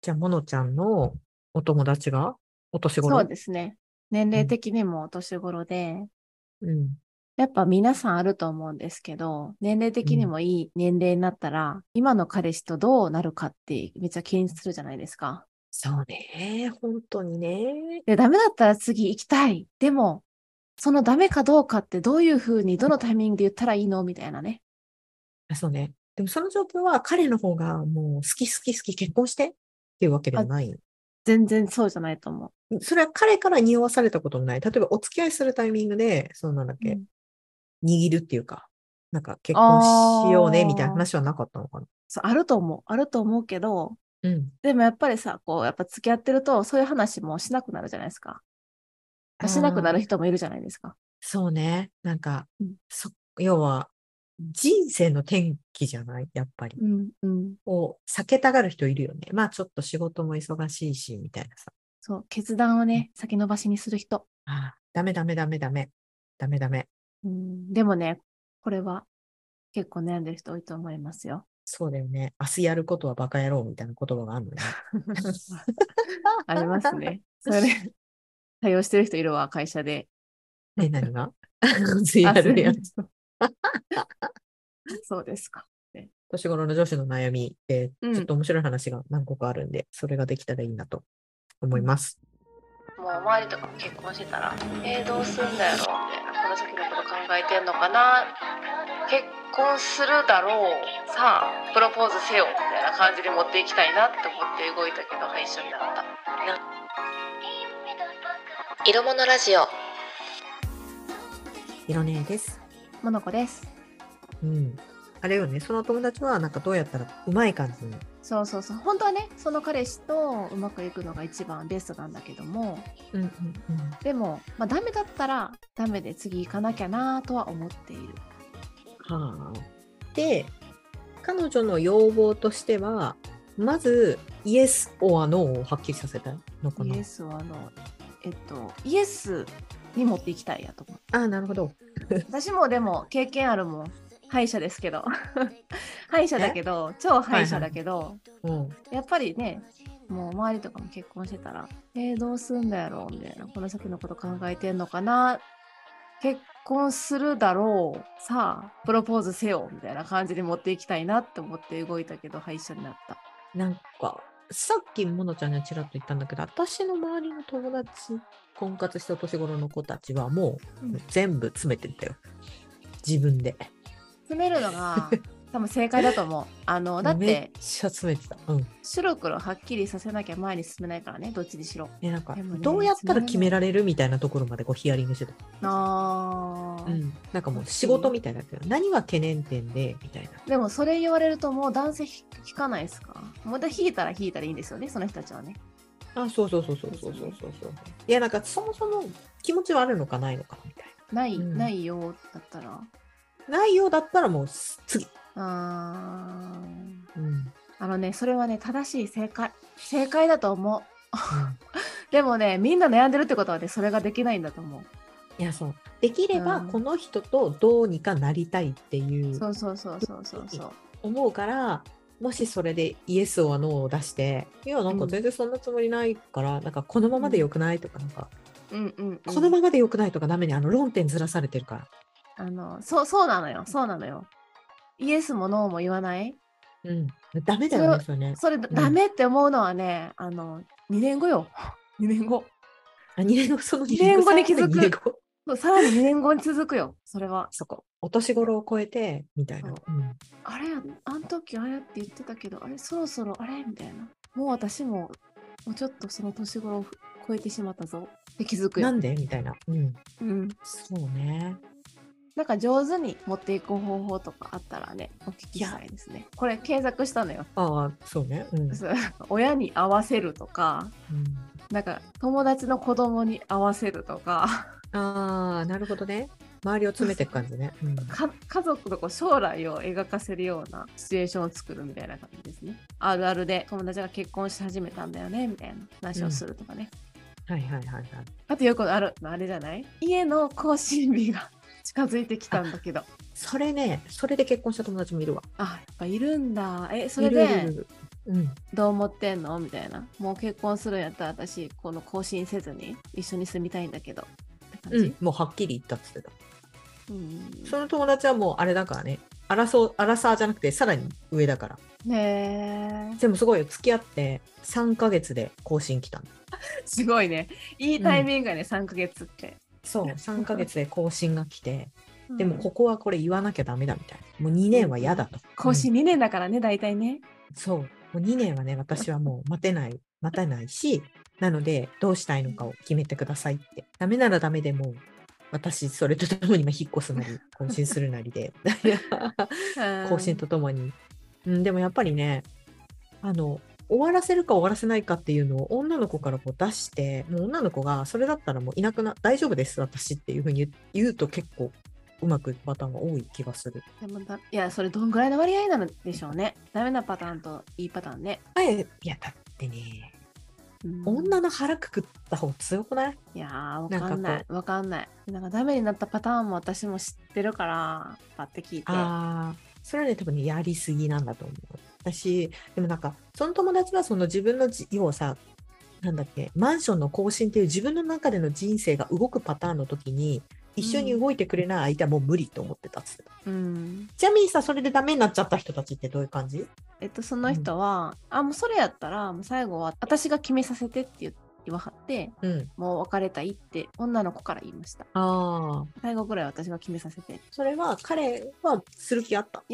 じゃあ、モノちゃんのお友達がお年頃？そうですね。年齢的にもお年頃で、うん。やっぱ皆さんあると思うんですけど、年齢的にもいい年齢になったら、今の彼氏とどうなるかってめっちゃ気にするじゃないですか。そうね。本当にね。で、ダメだったら次行きたい。でも、そのダメかどうかってどういうふうに、どのタイミングで言ったらいいの？みたいなね。あそうね。でもその状況は彼の方がもう好き好き好き結婚してっていうわけではない。全然そうじゃないと思それは彼から匂わされたこともない。例えばお付き合いするタイミングで、そうなんだっう。け、うん握るっていうか、なんか結婚しようねみたいな話はなかったのかな。そうあると思う。あると思うけど、うん。でもやっぱりさ、こう、やっぱ付き合ってると、そういう話もしなくなるじゃないですか。しなくなる人もいるじゃないですか。そうね。なんか、うんそ要は、人生の転機じゃない？やっぱり。うん、うん。を避けたがる人いるよね。まあちょっと仕事も忙しいし、みたいなさ。そう、決断をね、先延ばしにする人。ああ、ダメダメダメダメ。ダメダメ。うん、でもね、これは結構悩んでる人多いと思いますよ。そうだよね。明日やることはバカ野郎みたいな言葉があるのね。ありますね。それ、対応してる人いるわ、会社で。え、何が？やるやつ。あ そうですか。年頃の女子の悩みで、うんちょっと面白い話が何個かあるんで、それができたらいいなと思います。もう周りとかも結婚してたら、えー、どうすんだやろみたいな、この先のこと考えてんのかな結婚するだろうさあ、プロポーズせよみたいな感じで持っていきたいなって思って動いたけど、はい、一緒になった。色物ラジオ、色ねです。モノコです。うん。あれよね、その友達はなんかどうやったらうまい感じに。そうそうそう。本当はね、その彼氏とうまくいくのが一番ベストなんだけども、うんうんでも、まあ、ダメだったらダメで次行かなきゃなとは思っている。うん。はあ。で、彼女の要望としては、まず、イエス・オア・ノーをはっきりさせたいのかな。イエスはあの、えっと、イエスに持っていきたいやと思う。ああ、なるほど。私もでも経験あるもん。歯医者ですけど。歯医者だけど、超歯医者だけど、うん。やっぱりね、もう周りとかも結婚してたら、えー、どうすんだやろうみたいな、この先のこと考えてんのかな結婚するだろうさあ、プロポーズせよみたいな感じで持っていきたいなって思って動いたけど、歯医者になった。なんか、さっきものちゃんにちらっと言ったんだけど、私の周りの友達、婚活した年頃の子たちはもううん全部詰めてったよ。自分で。詰めるのが 多分正解だと思う。あの、だっ、てめてた。うん。白黒はっきりさせなきゃ前に進めないからね、どっちにしろ。え、なんか、ねどうやったら決められるみたいなところまでこうヒアリングしてた。あーうん。なんかもう仕事みたいな。何が懸念点で、みたいな。でもそれ言われるともう男性ひ引かないですか？また引いたら引いたらいいんですよね、その人たちはね。あ、そうそうそうそうそうそうそうそう。いや、なんかそもそも気持ちはあるのかないのかみたいない、うんないよだったら。な。ないようだったらもうす次。あーうん。あのね、それはね、正しい正解。正解だと思う。でもね、みんな悩んでるってことはね、それができないんだと思う。いや、そう。できれば、うんこの人とどうにかなりたいっていうそうそうそうそうそうそう。思うから、もしそれでイエスはノーを出して、いや、なんか全然そんなつもりないから、なんかこのままでよくないとか、なんか、うんうん、うん。このままでよくないとかダメに、あの論点ずらされてるから。あの、そう、そうなのよ。そうなのよ。イエスもノーも言わない？うん。ダメだよね、それね。それ、ダメって思うのはね、あの、2年後よ。2年後。あ、2年後、その2二年後に気づく2年後そうさらに2年後に続くよ。それは。そこ。お年頃を超えて、みたいな。あれあん時ああやって言ってたけど、あれそろそろあれ？みたいな。もう私も、もうちょっとその年頃を超えてしまったぞ。って気づくよ。なんで？みたいな。うん。うん。そうね。なんか上手に持っていく方法とかあったらね、お聞きしたいですね。これ検索したのよ。ああ、そうね。うん。親に合わせるとか、なんか友達の子供に合わせるとか、ああ、なるほどね。周りを詰めていく感じね。うん。か家族のこう将来を描かせるようなシチュエーションを作るみたいな感じですね。あるあるで友達が結婚し始めたんだよねみたいな話をするとかね。はいはいはいはい。あとよくあるのあれじゃない？家の更新日が近づいてきたんだけど。それね、それで結婚した友達もいるわ。あやっぱいるんだ。え、それでうん。どう思ってんの？みたいな。もう結婚するんやったら私、この更新せずに一緒に住みたいんだけど。って感じ？うん。もうはっきり言ったっつってた。うんその友達はもうあれだからね。アラソアラサーじゃなくてさらに上だから。ねえ。でもすごいよ。付き合って3ヶ月で更新来たの。すごいね。いいタイミングやね、3ヶ月って。そう。3ヶ月で更新が来て。でもうんここはこれ言わなきゃダメだみたいな。もう2年は嫌だと。更新2年だからね、大体ね。そう。もう2年はね、私はもう待てない、待たないし、なので、どうしたいのかを決めてくださいって。ダメならダメでも、私、それとともにまあ引っ越すなり、更新するなりで、更新とともに。うん、でもやっぱりね、あの、終わらせるか終わらせないかっていうのを女の子からこう出して、もう女の子がそれだったらもういなくな、大丈夫です、私っていうふうに言うと結構うまくいくパターンが多い気がする。でもだいや、それどんぐらいの割合なのでしょうね。ダメなパターンといいパターンね。あえいや、だってね、うん女の腹くくった方が強くない？いやー、わかんない。わかんない。なんかダメになったパターンも私も知ってるから、パって聞いて。ああ、それはね、多分ね、やりすぎなんだと思う。私、でもなんか、その友達はその自分のじ、要はさ、なんだっけ、マンションの更新っていう自分の中での人生が動くパターンの時に、一緒に動いてくれない相手はもう無理と思ってたっつってた。うん。ちなみにさ、それでダメになっちゃった人たちってどういう感じ？えっと、その人は、あ、もうそれやったら、もう最後は私が決めさせてって言言わはって、うん。もう別れたいって女の子から言いました。ああ、最後ぐらい私が決めさせて。それは彼はする気あった？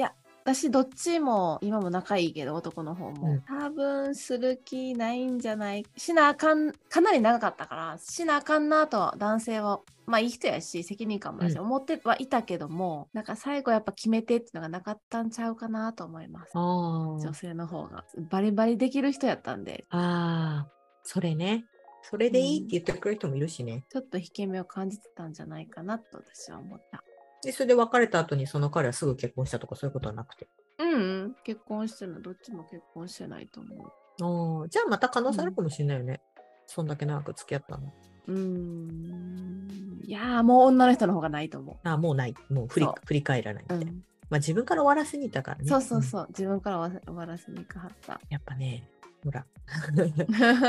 私どっちも今も仲いいけど男の方も、うん。多分する気ないんじゃない？しなあかんかなり長かったからしなあかんなとは男性はまあいい人やし責任感もあるし、うん。思ってはいたけどもなんか最後やっぱ決めてっていうのがなかったんちゃうかなと思います。あ女性の方が。バリバリできる人やったんで。ああ、それね。それでいいって言ってくれる人もいるしね。ちょっと引け目を感じてたんじゃないかなと私は思ったで、それで別れた後にその彼はすぐ結婚したとかそういうことはなくて。うん、うん、結婚してるのどっちも結婚してないと思うじゃあまた可能性あるかもしれないよね。そんだけ長く付き合ったの。うーんいやーもう女の人の方がないと思ああ、もうない。もう振り振り返らないみう、たいな。うんまあ自分から終わらせにいたからね。そうそううんそう、自分から終わらせに行かはった。やっぱね、ほら。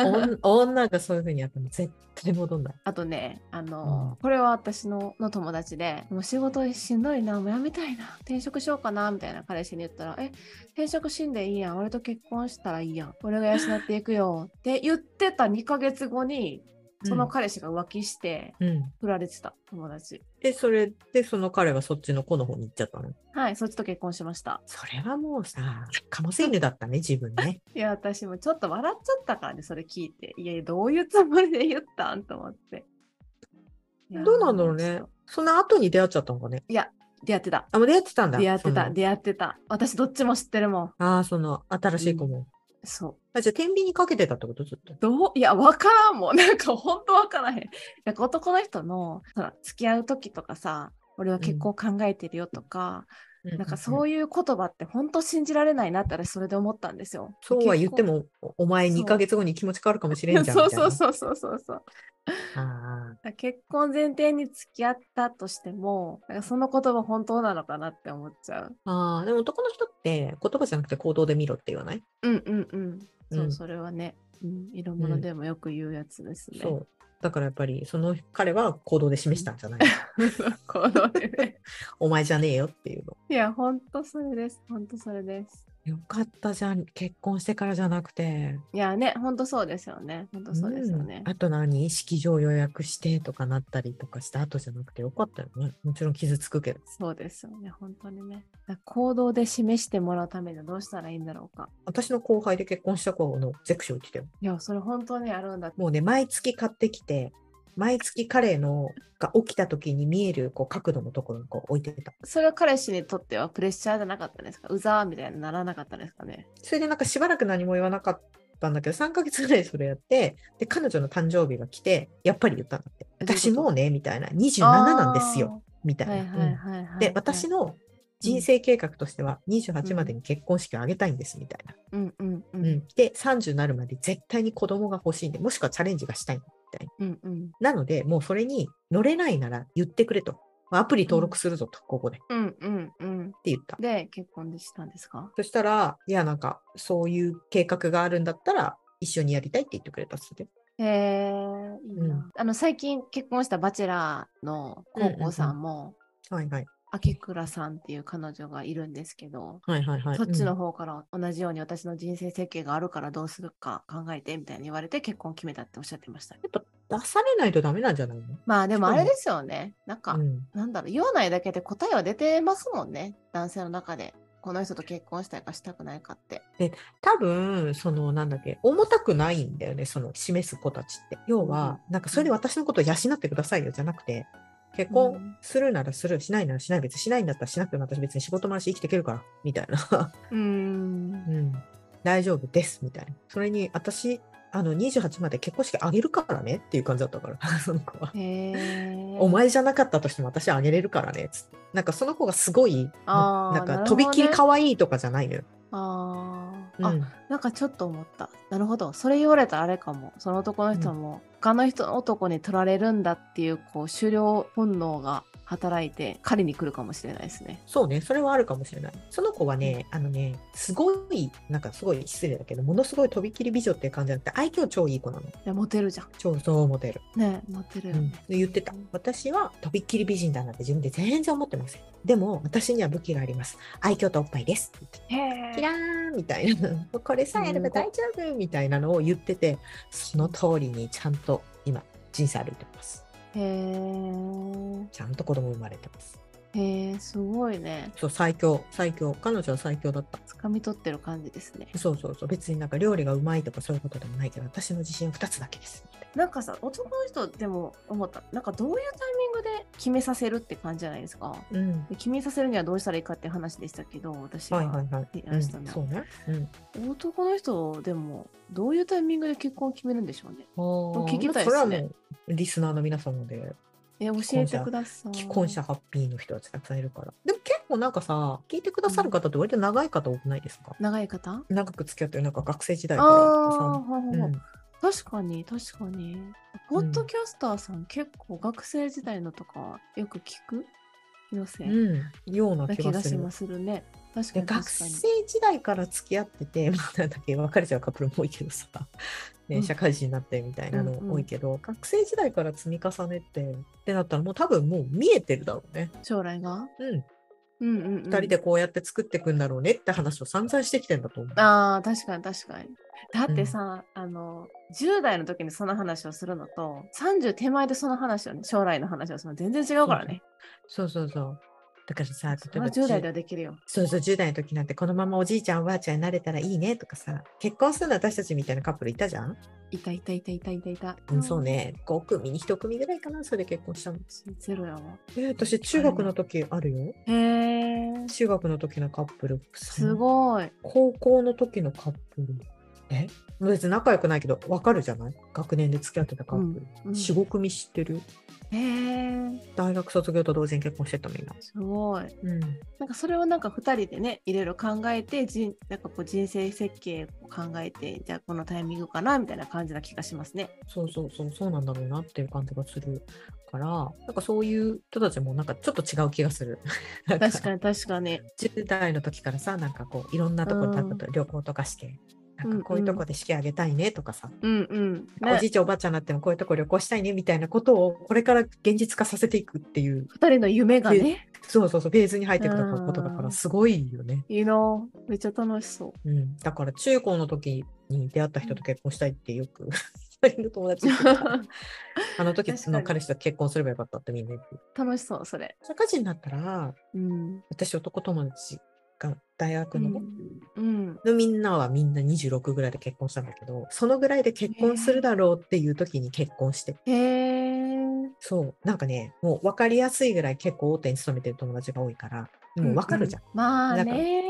女女がそういうふうにやっても絶対戻んない。あとね、あの、うんこれは私のの友達で、もう仕事しんどいな、もうやめたいな、転職しようかな、みたいな彼氏に言ったら、え、転職しんでいいやん、俺と結婚したらいいやん、俺が養っていくよって言ってた2ヶ月後に、その彼氏が浮気して、うん。振られてた、友達。で、それでその彼はそっちの子の方に行っちゃったの？はい、そっちと結婚しました。それはもうさ、カモセ犬だったね、自分ね。いや、私もちょっと笑っちゃったからね、それ聞いて。いやいや、どういうつもりで言ったんと思って。どうなんだろうね。その後に出会っちゃったのかね？いや、出会ってた。あ、もう出会ってたんだ。出会ってた、出会ってた。私どっちも知ってるもん。ああ、その新しい子も。そう。あじゃあ、天秤にかけてたってこと？ずっと。どう？いや、わからんもん。なんか、ほんとわからへん。なんか男の人の、ほら、付き合う時とかさ、俺は結婚考えてるよとか、なんかそういう。言葉って本当信じられないなって私それで思ったんですよ。そうは言っても、おお前そう2ヶ月後に気持ち変わるかもしれんじゃん。そうそうそうそうそうそう。結婚前提に付き合ったとしても、なんかその言葉本当なのかなって思っちゃう。ーあー、でも男の人って言葉じゃなくて行動で見ろって言わない？うんうんうん。そう、うんそれはね、うん、色物でもよく言うやつですね。そう。だからやっぱり、その彼は行動で示したんじゃない 行動でね。お前じゃねえよっていうの。いや、本当それです。本当それです。よかったじゃん、結婚してからじゃなくて。いやね、本当そうですよね。本当そうですよねうん。あと何？式場予約してとかなったりとかした後じゃなくてよかったよね。もちろん傷つくけど。そうですよね、本当にね。行動で示してもらうためにはどうしたらいいんだろうか。私の後輩で結婚した子のゼクション言ってたよ。いや、それ本当にあるんだ。もうね、毎月買ってきて、毎月彼のが起きた時に見えるこう角度のところにこう置いてた。それは彼氏にとってはプレッシャーじゃなかったですかうざーみたいにならなかったですかね。それでなんかしばらく何も言わなかったんだけど、3ヶ月ぐらいそれやって、で、彼女の誕生日が来て、やっぱり言ったんだって。私もうね、みたいな、27なんですよ、みたいな。で、私の、の人生計画としては、28までに結婚式を挙げたいんです、みたいな。うん。うんううん。ん、で、30になるまで絶対に子供が欲しいんで、もしくはチャレンジがしたいみたいな。うんうん。なので、もうそれに乗れないなら言ってくれと。アプリ登録するぞと、ここで。ってうんうんうん。言った。で、結婚でしたんですか？そしたら、いや、なんか、そういう計画があるんだったら、一緒にやりたいって言ってくれたっつって。へえ、いいな。うんあの、最近結婚したバチェラーの高校さんも、はいはい。秋倉さんっていう彼女がいるんですけど、はいはいはい。そっちのうん方から同じように私の人生設計があるからどうするか考えてみたいに言われて結婚決めたっておっしゃってました。やっぱ出されないとダメなんじゃないの？まあでもあれですよね。なんか、うん。なんだろう、言わないだけで答えは出てますもんね。男性の中で。この人と結婚したいかしたくないかって。多分、その、なんだっけ、重たくないんだよね、その、示す子たちって。要は、なんか、それで私のことを養ってくださいよ、じゃなくて、結うん婚するならする、しないならしない、別にしないんだったらしなくても私別に仕事もあるし生きていけるから、みたいな。うーん。うん。大丈夫です、みたいな。それに、私、あの、28まで結婚式あげるからねっていう感じだったから、その子は。お前じゃなかったとしても私はあげれるからね、つって。なんかその子がすごい、なんかとびっきり可愛いとかじゃないのよ。あうん。なんかちょっと思った。なるほど。それ言われたらあれかも。その男の人も、他の人の男に取られるんだっていう、こう、狩猟本能が働いて、狩りに来るかもしれないですね。そうね、それはあるかもしれない。その子はね、あのね、すごい、なんかすごい失礼だけど、ものすごいとびっきり美女っていう感じじゃなくて、愛嬌超いい子なの。いや、モテるじゃん。超そうモテる。ねモテるようん言ってた。私はとびっきり美人だなんて自分で全然思ってません。でも、私には武器があります。愛嬌とおっぱいです。キラーンみたいな。これさえやれば大丈夫みたいなのを言ってて、その通りにちゃんと今、人生歩いてます。へえ。ちゃんと子供生まれてます。へえ、すごいね。そう、最強、最強。彼女は最強だった。掴み取ってる感じですね。そうそうそう。別になんか料理がうまいとかそういうことでもないけど、私の自信は2つだけです。なんかさ、男の人でも思った。なんかどういうタイミングで決めさせるって感じじゃないですか。なうん。で決めさせるにはどうしたらいいかって話でしたけど、私は。はいはいはい。うんいらしたのそうね。うん。男の人でもどういうタイミングで結婚を決めるんでしょうね。聞きたいっすねリスナーの皆様で、え、教えてください。既婚者ハッピーの人たちたくさんいるから。でも結構なんかさ、聞いてくださる方って割と長い方多くないですか、長い方？長く付き合ってるなんか学生時代あからあとかー、ほうほうほう。うん。確かに確かに。ポッドキャスターさん、結構学生時代のとかよく聞く？気のせい、うん、ようなな気がする。するね。確かでに学。生時代から付き合ってて、まあ、なんだっけ別れちゃうカップルも多いけどさ、ねうん社会人になってみたいなのうんうん多いけど、学生時代から積み重ねてってなったらもう多分もう見えてるだろうね。将来が？うん、うんうん、うん。二人でこうやって作っていくんだろうねって話を散々してきてんだと思う。ああ、確かに確かに。だってさ、あの、10代の時にその話をするのと、30手前でその話をね、将来の話をするの全然違うからね。そうそうそう。だからさ、例えば10代ではできるよ。そうそう、10代の時なんてこのままおじいちゃんおばあちゃんになれたらいいねとかさ、結婚するの私たちみたいなカップルいたじゃん、いたいたいたいたいたいた。うん、そう。ね、5組に1組ぐらいかな、それで結婚したの。ゼロやわ。えー私中学の時あるよ。へえ。中学の時のカップル。すごい。高校の時のカップル。え？別に仲良くないけど、わかるじゃない？学年で付き合ってたカップル。うん4、5組知ってる？へえ。大学卒業と同時に結婚してたみんな。すごい。うん。なんかそれをなんか2人でね、いろいろ考えて、じなんかこう人生設計を考えて、じゃあこのタイミングかなみたいな感じな気がしますね。そうそうそう、そうなんだろうなっていう感じがするから、なんかそういう人たちもなんかちょっと違う気がする。確かに確かに。10 代の時からさ、なんかこう、いろんなところ、うん例えば旅行とかして、なんかこういうとこで式あげたいねとかさ、うんうん。おじいちゃんおばあちゃんになってもこういうとこ旅行したいねみたいなことをこれから現実化させていくっていう、2人の夢がね、そうそうそう、フェーズに入っていくことだかうんらすごいよね。いいな。めっちゃ楽しそう。うん。だから中高の時に出会った人と結婚したいってよく、二人の友達 あの時の彼氏と結婚すればよかったってみんな言ってる。楽しそう、それ。社会人になったら、うん。私男友達が大学のね、うん。のみんなはみんな26ぐらいで結婚したんだけど、そのぐらいで結婚するだろうっていう時に結婚して。そう。なんかね、もう分かりやすいぐらい結構大手に勤めてる友達が多いから、もう分かるじゃん。ううまあね。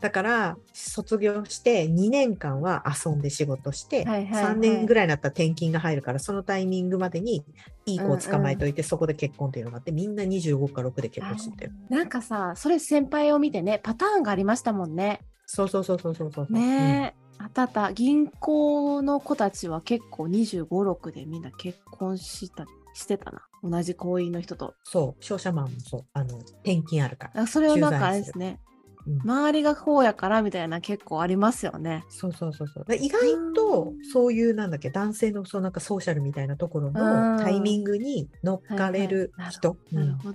だから、卒業して2年間は遊んで仕事して、はいはいはい3年ぐらいになったら転勤が入るから、そのタイミングまでにいい子を捕まえといて、そこで結婚っていうのがあって、みんな25か6で結婚してたよ。なんかさ、それ先輩を見てね、パターンがありましたもんね。そうそうそうそうそうそう。ねえ。あったあった。銀行の子たちは結構25、6でみんな結婚したしてたな。同じ行員の人と。そう、商社マンもそう、あの、転勤あるから。あそれはなんかあれですね。うん周りがこうやからみたいな結構ありますよね。そうそうそうそう。で意外とそういうなんだっけ男性のそうなんかソーシャルみたいなところのうんタイミングに乗っかれる人。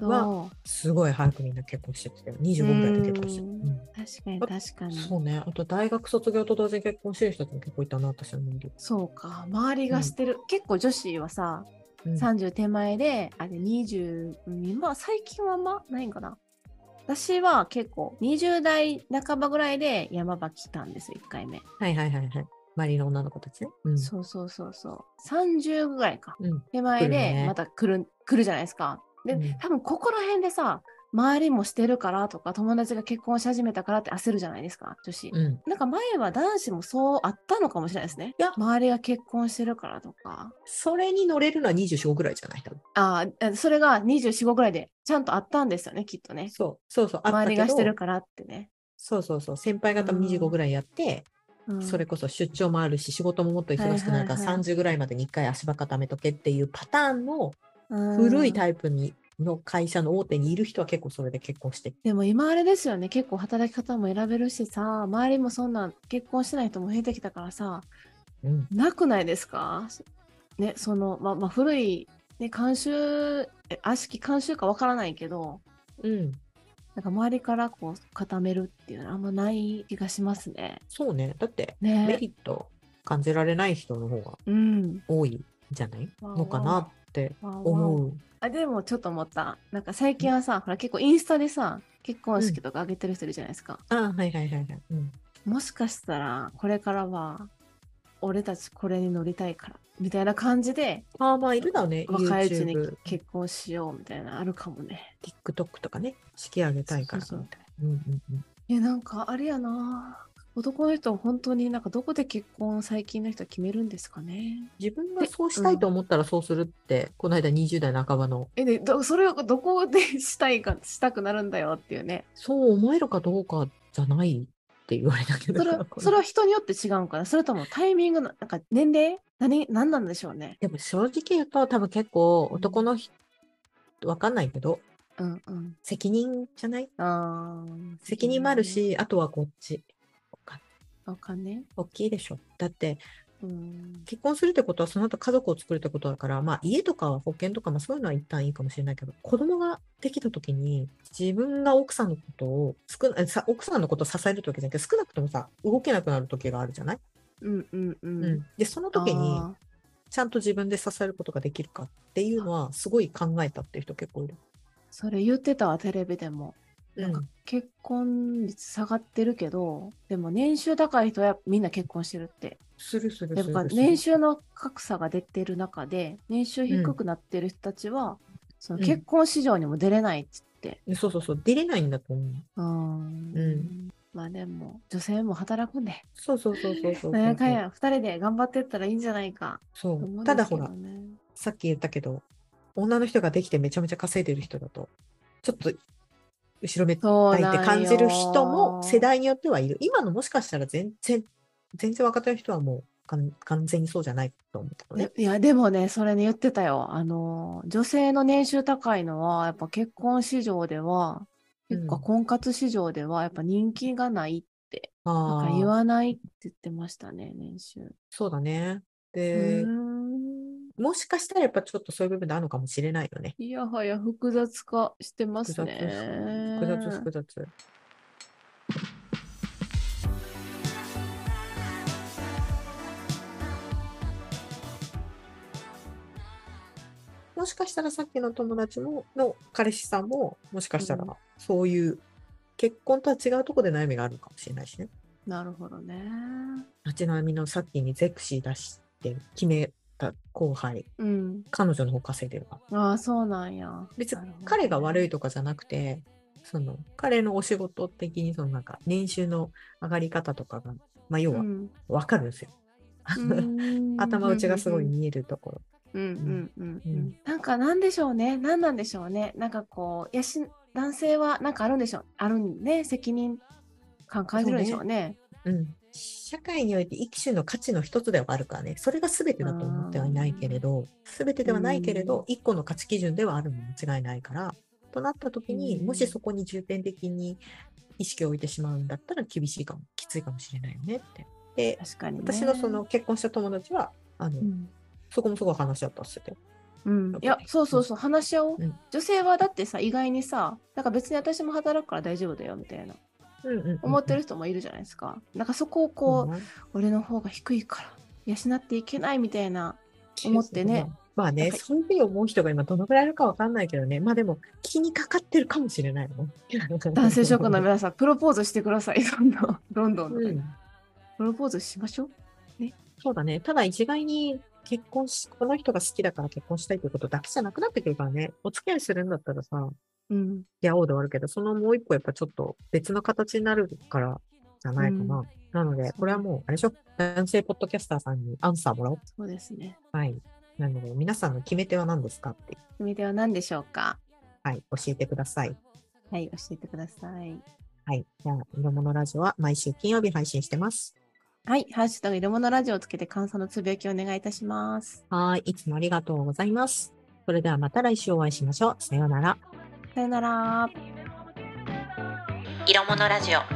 はすごい早くみんな結婚してて25ぐらいで結婚してる。うんうん確かに確かに。そうね。あと大学卒業と同時に結婚してる人も結構いたな、私の周り。そうか。周りがしてる。結構女子はさ、うん30手前で、あれ20、うんまあ最近はあんまないんかな。私は結構20代半ばぐらいで山場来たんですよ、1回目。はいはいはいはい。周りの女の子たちね。うん。そうそうそうそう。30ぐらいか。うん手前でまた来る来るじゃないですか。で、うん多分ここら辺でさ、周りもしてるからとか、友達が結婚し始めたからって焦るじゃないですか、女子。うん。なんか前は男子もそうあったのかもしれないですね。いや周りが結婚してるからとか。それに乗れるのは24ぐらいじゃない？ああ、それが24、5ぐらいでちゃんとあったんですよね、きっとね。そうそうそう。あった周りがしてるからってね。そうそうそう。先輩方も25ぐらいやって、うんそれこそ出張もあるし、仕事ももっと忙しくなるから、はいはいはい30ぐらいまでに1回足場固めとけっていうパターンの古いタイイプにの会社の大手にいる人は結構それで結婚してでも今あれですよね、結構働き方も選べるしさ、周りもそんな結婚してない人も増えてきたからさ、うん。なくないですか？ね、その、ままあ、古い、ね、慣習、え悪しき慣習かわからないけど、うん。なんか周りからこう固めるっていうのはあんまない気がしますね。そうね。だって、メね。リット感じられない人の方がうん。多いんじゃない？のかなって思う。あでもちょっと思った。なんか最近はさ、ほら結構インスタでさ、結婚式とか上げてる人いるじゃないですか。あはいはいはいはい。うん。もしかしたらこれからは俺たちこれに乗りたいからみたいな感じでああ、まあいるだね。若いうちに結婚しようみたいなあるかもね。TikTok とかね、式上げたいからそうそうみたいな。うんうんうん。えなんかあれやな男の人は本当になんかどこで結婚最近の人は決めるんですかね。自分がそうしたいと思ったらそうするって、この間20代半ばの、えでどそれをどこでしたいかしたくなるんだよっていうね。そう思えるかどうかじゃないって言われたけど。それは それは人によって違うんかなそれともタイミングのなんか年齢？何何なんでしょうね。でも正直言うと多分結構男の人、わかんないけど、うんうん。責任じゃない？あー責任もある。し、あとはこっち。お金？大きいでしょ。だってうん。結婚するってことはその後家族を作るってことだから、まあ家とか保険とか、まあそういうのは一旦いいかもしれないけど、子供ができた時に自分が奥さんのことを少なさ、奥さんのことを支える時じゃなくて、少なくともさ、動けなくなる時があるじゃない、うんうんう。うんん、で、その時にちゃんと自分で支えることができるかっていうのはすごい考えたっていう人結構いる。それ言ってたわ、テレビでも。なんかうん結婚率下がってるけど、でも年収高い人はみんな結婚してるって。するするやっぱ。年収の格差が出てる中で、年収低くなってる人たちは、そのうん結婚市場にも出れないっつって。そうそうそう、出れないんだと思う。うん。うんまあでも、女性も働くんで、そうそうそうそうそうかんや、二人で頑張ってったらいいんじゃないか。そうんう。ですけどただほら、ねさっき言ったけど、女の人ができてめちゃめちゃ稼いでる人だと、ちょっと後ろめたいって感じる人も世代によってはいる。今のもしかしたら全然、全然若手の人はもう完全にそうじゃないと思うね。いや、でもね、それね、言ってたよ。あの、女性の年収高いのは、やっぱ結婚市場では、結構うん婚活市場では、やっぱ人気がないって、なんか言わないって言ってましたね、年収。そうだね。うで、もしかしたらやっぱちょっとそういう部分であるのかもしれないよね。いやはや複雑化してます複雑、ね。複雑、複雑。もしかしたらさっきの友達もの彼氏さんももしかしたらうんそういう結婚とは違うところで悩みがあるかもしれないしね。なるほどね。ちなみにさっきにゼクシー出して決めた後輩、うん。彼女の方稼いでるから。ああ、そうなんや。別に彼が悪いとかじゃなくて、その彼のお仕事的にそのなんか年収の上がり方とかが、まあ要はうんわかるんですよ。頭打ちがすごいうん見えるところ。うんうんうんううんん。なんかなんでしょうね。なんなんでしょうね。なんかこう、やし、男性はなんかあるんでしょう。あるんね。責任感感じるんでしょうね。うん。社会において一種の価値の一つではあるからね、それが全てだと思ってはいないけれど、全てではないけれど、一個の価値基準ではあるの間違いないから、となった時に、うん。もしそこに重点的に意識を置いてしまうんだったら厳しいかも、きついかもしれないよねって。で、確かに、ね。私のその結婚した友達は、あの、うん、そこもすごい話し合ったっすよ。うん、いや、そうそうそう、話し合おう、うん。女性はだってさ、意外にさ、なんか別に私も働くから大丈夫だよみたいな、思ってる人もいるじゃないですか。なんかそこをこう、うん俺の方が低いから、養っていけないみたいな、思ってね。まあね、そういうふうに思う人が今どのぐらいいるかわかんないけどね。まあでも気にかかってるかもしれないの。男性諸君の皆さん、プロポーズしてください、どんどん、どんどんうんプロポーズしましょう。そうだね。ただ一概に結婚し、この人が好きだから結婚したいということだけじゃなくなってくるからね。お付き合いするんだったらさ、うん、付き合おうで終わるけど、そのもう一個やっぱちょっと別の形になるからじゃないかな。うんなので、これはもう、あれでしょ？男性ポッドキャスターさんにアンサーもらおう。そうですね。はい。なので、皆さんの決め手は何ですかって、決め手は何でしょうか？はい、教えてください。はい、教えてください。はい。じゃあ、色物ラジオは毎週金曜日配信してます。はい、ハッシュタグいるものラジオをつけて感想のつぶやきをお願いいたします。はい。いつもありがとうございます。それではまた来週お会いしましょう。さようなら。さよなら。色物ラジオ